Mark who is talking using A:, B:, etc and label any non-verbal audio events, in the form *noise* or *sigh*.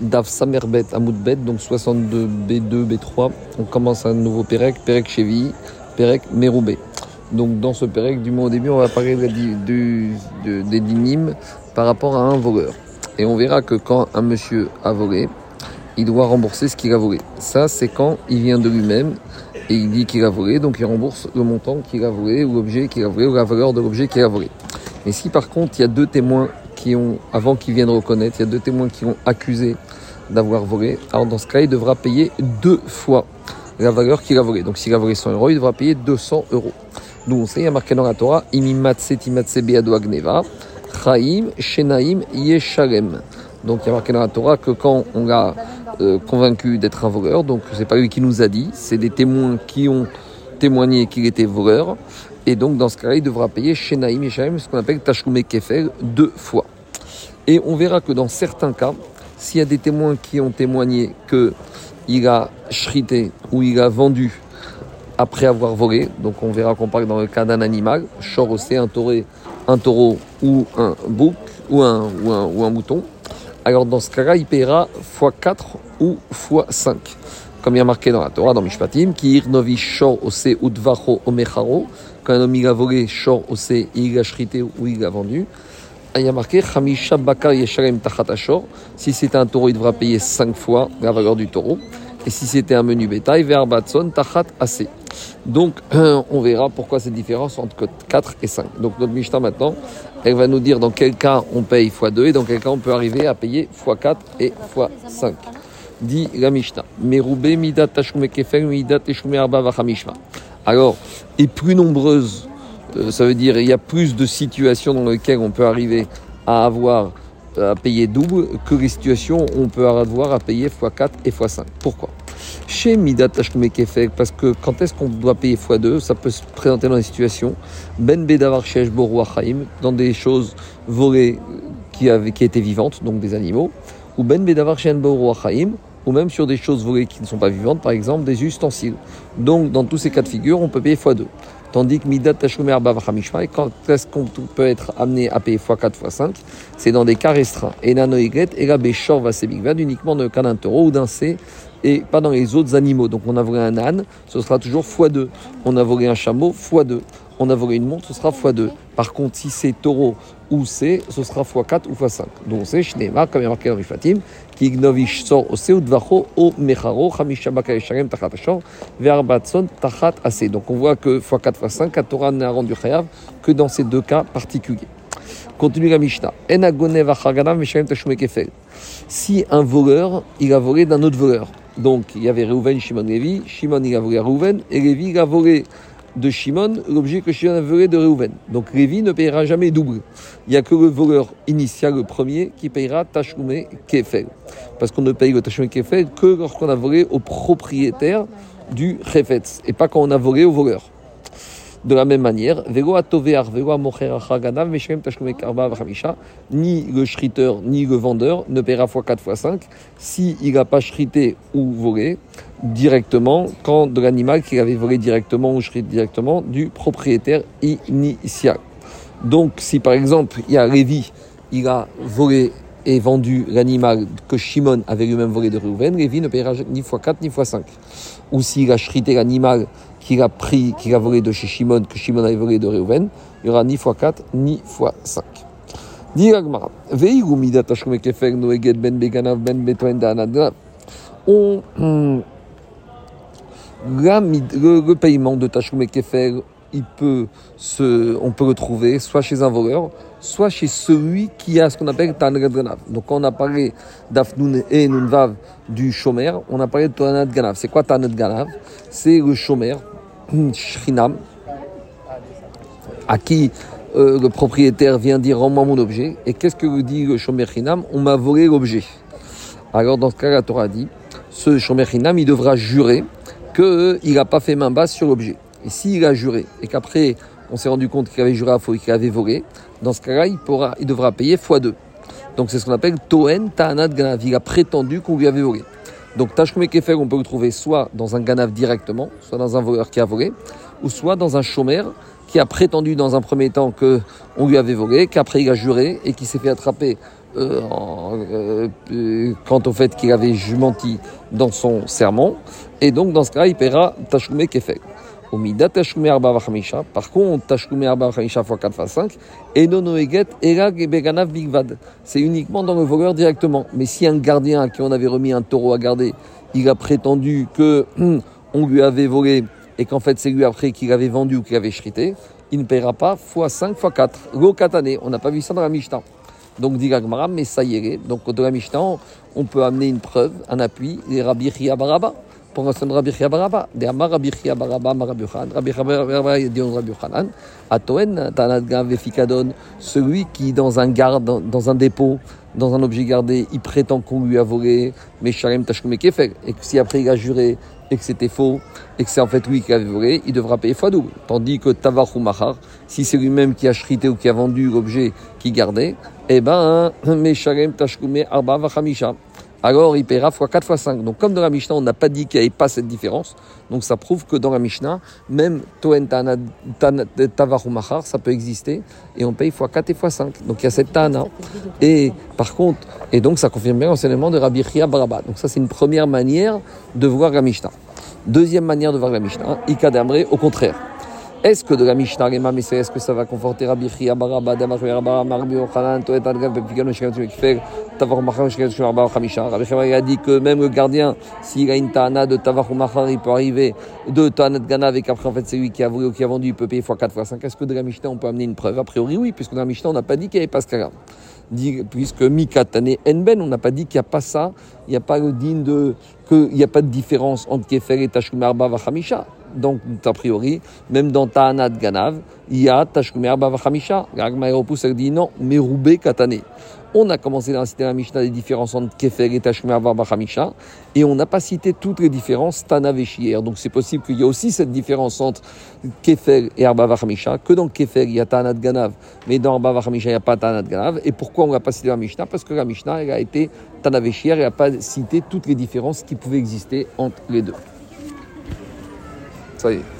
A: Dav Samerbet Amoudbet, donc 62 B2, B3. On commence un nouveau Pérec, Pérec Chevi, Pérec Meroubé. Donc dans ce Pérec, du moins au début, on va parler du, des dynimes par rapport à un voleur. Et on verra que quand un monsieur a volé, il doit rembourser ce qu'il a volé. Ça, c'est quand il vient de lui-même et il dit qu'il a volé, donc il rembourse le montant qu'il a volé ou l'objet qu'il a volé ou la valeur de l'objet qu'il a volé. Mais si par contre il y a deux témoins avant qu'ils viennent reconnaître, il y a deux témoins qui ont accusé d'avoir volé, alors dans ce cas, il devra payer deux fois la valeur qu'il a volée. Donc s'il a volé 100 euros, il devra payer 200 euros. Nous, on sait, il y a marqué dans la Torah, Imimatse Timatse Agneva, Chaim, Shenaim, Yeshalem. Donc il y a marqué dans la Torah que quand on l'a euh, convaincu d'être un voleur, donc c'est pas lui qui nous a dit, c'est des témoins qui ont témoigné qu'il était voleur, et donc dans ce cas-là, il devra payer Shenaim Yeshalem, ce qu'on appelle Tashkume Kefel, deux fois. Et on verra que dans certains cas, s'il y a des témoins qui ont témoigné qu'il a shrité ou il a vendu après avoir volé, donc on verra qu'on parle dans le cas d'un animal, chorosé, un taureau, un taureau ou un bouc ou un, ou un, mouton, alors dans ce cas-là, il paiera x4 ou x5. Comme il y a marqué dans la Torah, dans Mishpatim, qui irnovi shor ose udvacho omecharo, quand un homme il a volé shor ose, il a shrité ou il a vendu, il y a marqué Hamisha Bakar Yeshalem Tachatashor. Si c'était un taureau, il devra payer 5 fois la valeur du taureau. Et si c'était un menu bétail, Verbatson Tachat. Donc, *clears throat* on verra pourquoi cette différence entre 4 et 5. Donc, notre Mishnah maintenant, elle va nous dire dans quel cas on paye x2 et dans quel cas on peut arriver à payer x4 et x5. Dit la Mishnah. Alors, et plus nombreuses ça veut dire il y a plus de situations dans lesquelles on peut arriver à avoir à payer double que les situations où on peut avoir à payer x4 et x5. Pourquoi? Chez Midat Kefek, parce que quand est-ce qu'on doit payer x2 Ça peut se présenter dans des situations Ben Bedavar Shesh dans des choses volées qui, étaient vivantes, donc des animaux, ou Ben Bedavar Shen ou même sur des choses volées qui ne sont pas vivantes, par exemple des ustensiles. Donc, dans tous ces cas de figure, on peut payer x2. Tandis que Midat Tashumer Bavachamishma, et quand est-ce qu'on peut être amené à payer x4, x5 C'est dans des cas restreints. Et Nanoigret, et la Béchor va uniquement dans le cas d'un taureau ou d'un C, et pas dans les autres animaux. Donc on a volé un âne, ce sera toujours x2. On a volé un chameau, x2 on a volé une montre, ce sera x2. Par contre, si c'est taureau ou c'est, ce sera x4 ou x5. Donc c'est Shnema, comme il y a marqué dans Rifatim, qui ignovish sort au ou dvacho au mecharo, chamishabaka esharem tachat ashor, verbatson tachat assez. Donc on voit que x4, x5, la Torah n'a rendu chayav que dans ces deux cas particuliers. Continue la Mishnah. Si un voleur, il a volé d'un autre voleur. Donc il y avait Reuven, Shimon, Lévi. Shimon, il a volé à Reuven. Et Lévi, il a volé de Shimon l'objet que Shimon a volé de Reuven. Donc Lévi ne payera jamais double. Il n'y a que le voleur initial, le premier, qui payera Tashumé Kefel. Parce qu'on ne paye le Tashumé Kefel que lorsqu'on a volé au propriétaire du Chefetz et pas quand on a volé au voleur. De la même manière, ni le shriteur ni le vendeur ne paiera fois 4 fois 5 s'il n'a pas shrité ou volé directement quand de l'animal qu'il avait volé directement ou shrité directement du propriétaire initial. Donc si par exemple il y a Lévi, il a volé et vendu l'animal que Shimon avait lui-même volé de Reuven, Lévi ne paiera ni fois 4 ni fois 5. Ou s'il a shrité l'animal qu'il a pris, qu'il a volé de chez Shimon, que Shimon avait volé de Reuven, il y aura ni fois 4 ni fois 5. On, le, paiement de Tashum Kefel, il peut se, on peut le trouver soit chez un voleur, soit chez celui qui a ce qu'on appelle Tanad Ganav. Donc, quand on a parlé d'Afnoun et Nunvav du Shomer, on a parlé de Tanad Ganav. C'est quoi Tanad Ganav? C'est le Shomer, Shrinam, à qui euh, le propriétaire vient dire rends-moi mon objet. Et qu'est-ce que vous dit le Shomer On m'a volé l'objet. Alors, dans ce cas, la Torah dit ce Shomer Shinam, il devra jurer qu'il n'a pas fait main basse sur l'objet. Et s'il a juré et qu'après on s'est rendu compte qu'il avait juré à faux et qu'il avait volé, dans ce cas-là, il, pourra, il devra payer x2. Donc c'est ce qu'on appelle Toen Ta'anat Ganav. Il a prétendu qu'on lui avait volé. Donc Tashkume Kefer, on peut le trouver soit dans un Ganav directement, soit dans un voleur qui a volé, ou soit dans un chômeur qui a prétendu dans un premier temps qu'on lui avait volé, qu'après il a juré et qui s'est fait attraper euh, euh, quant au fait qu'il avait jumenti dans son sermon. Et donc, dans ce cas, il paiera Tashkume Kefeg. Arba. Par contre, Arba Vachamisha x 4 x 5. Et Erag Beganav. C'est uniquement dans le voleur directement. Mais si un gardien à qui on avait remis un taureau à garder, il a prétendu que *clears throat* on lui avait volé et qu'en fait c'est lui après qu'il avait vendu ou qu'il avait chrité, il ne paiera pas x 5 x 4. Go katane, on n'a pas vu ça dans la Mishnah. Donc dit Gagmara, mais ça y est. Donc dans la Mishnah, on peut amener une preuve, un appui, les Rabbi Baraba. Pour l'instant, Rabbi Chia Baraba. Des Amar Rabbi Chia Baraba, Rabbi Yochanan. Rabbi Chia Baraba, dit Rabbi. Atoen, Tanad Gav et Fikadon, celui qui dans un garde, dans un dépôt, dans un objet gardé, il prétend qu'on lui a volé, mais Shalem Tashkume Kefeg, et que si après il a juré et que c'était faux, et que c'est en fait lui qui avait volé, il devra payer fois double. Tandis que Tavar ou Mahar, si c'est lui-même qui a chrité ou qui a vendu l'objet qu'il gardait, eh ben, Meshalem Tashkume Arba Vachamisha. Alors il paiera fois 4 fois 5. Donc comme dans la Mishnah, on n'a pas dit qu'il n'y avait pas cette différence. Donc ça prouve que dans la Mishnah, même Toen Tavar ou Mahar, ça peut exister. Et on paye fois 4 et fois 5. Donc il y a cette Tana. Et par contre, et donc ça confirme bien l'enseignement de Rabbi Chia Baraba. Donc ça c'est une première manière de voir la Mishnah. Deuxième manière de voir la Mishnah, Ikadamre, au contraire. Est-ce que de la Mishnah Rema, mais est-ce que ça va conforter Rabbi Chia Baraba, Damar Baraba, Rabbi Yochanan, Toet Adgav, Pepigano, Shekatou Ekfer, Tavar Machar, Shekatou Baraba, Chamisha Rabbi Chia a dit que même le gardien, s'il a une Tana de Tavar Machar, il peut arriver de Tana de Ganav et qu'après en fait c'est lui qui a voulu ou qui a vendu, il peut payer fois 4 fois 5. Est-ce que de la Mishnah on peut amener une preuve A priori oui, puisque dans la Mishnah on n'a pas dit qu'il n'y avait pas ce cas-là puisque Mikatane Enben, on n'a pas dit qu'il n'y a pas ça, il n'y a pas le de, qu'il n'y a pas de différence entre Kefer et Tashkumer Vachamisha. Donc, a priori, même dans Ta'anat Ganav, il y a Tashkumer Vachamisha. Gagma elle dit non, Meroube Katane. On a commencé à citer la Mishnah des différences entre Kefer et Tashkumer Vachamisha, et on n'a pas cité toutes les différences Tanav et Donc, c'est possible qu'il y ait aussi cette différence entre Kefer et Arba Vachamisha, que dans Kefer, il y a Ta'anat Ganav, mais dans Arba Vachamisha, il n'y a pas Ta'anat Ganav. Et pourquoi on n'a pas cité la Mishnah? Parce que la Mishnah, elle a été Tanav et elle n'a pas cité toutes les différences qui pouvaient exister entre les deux. Ça y est.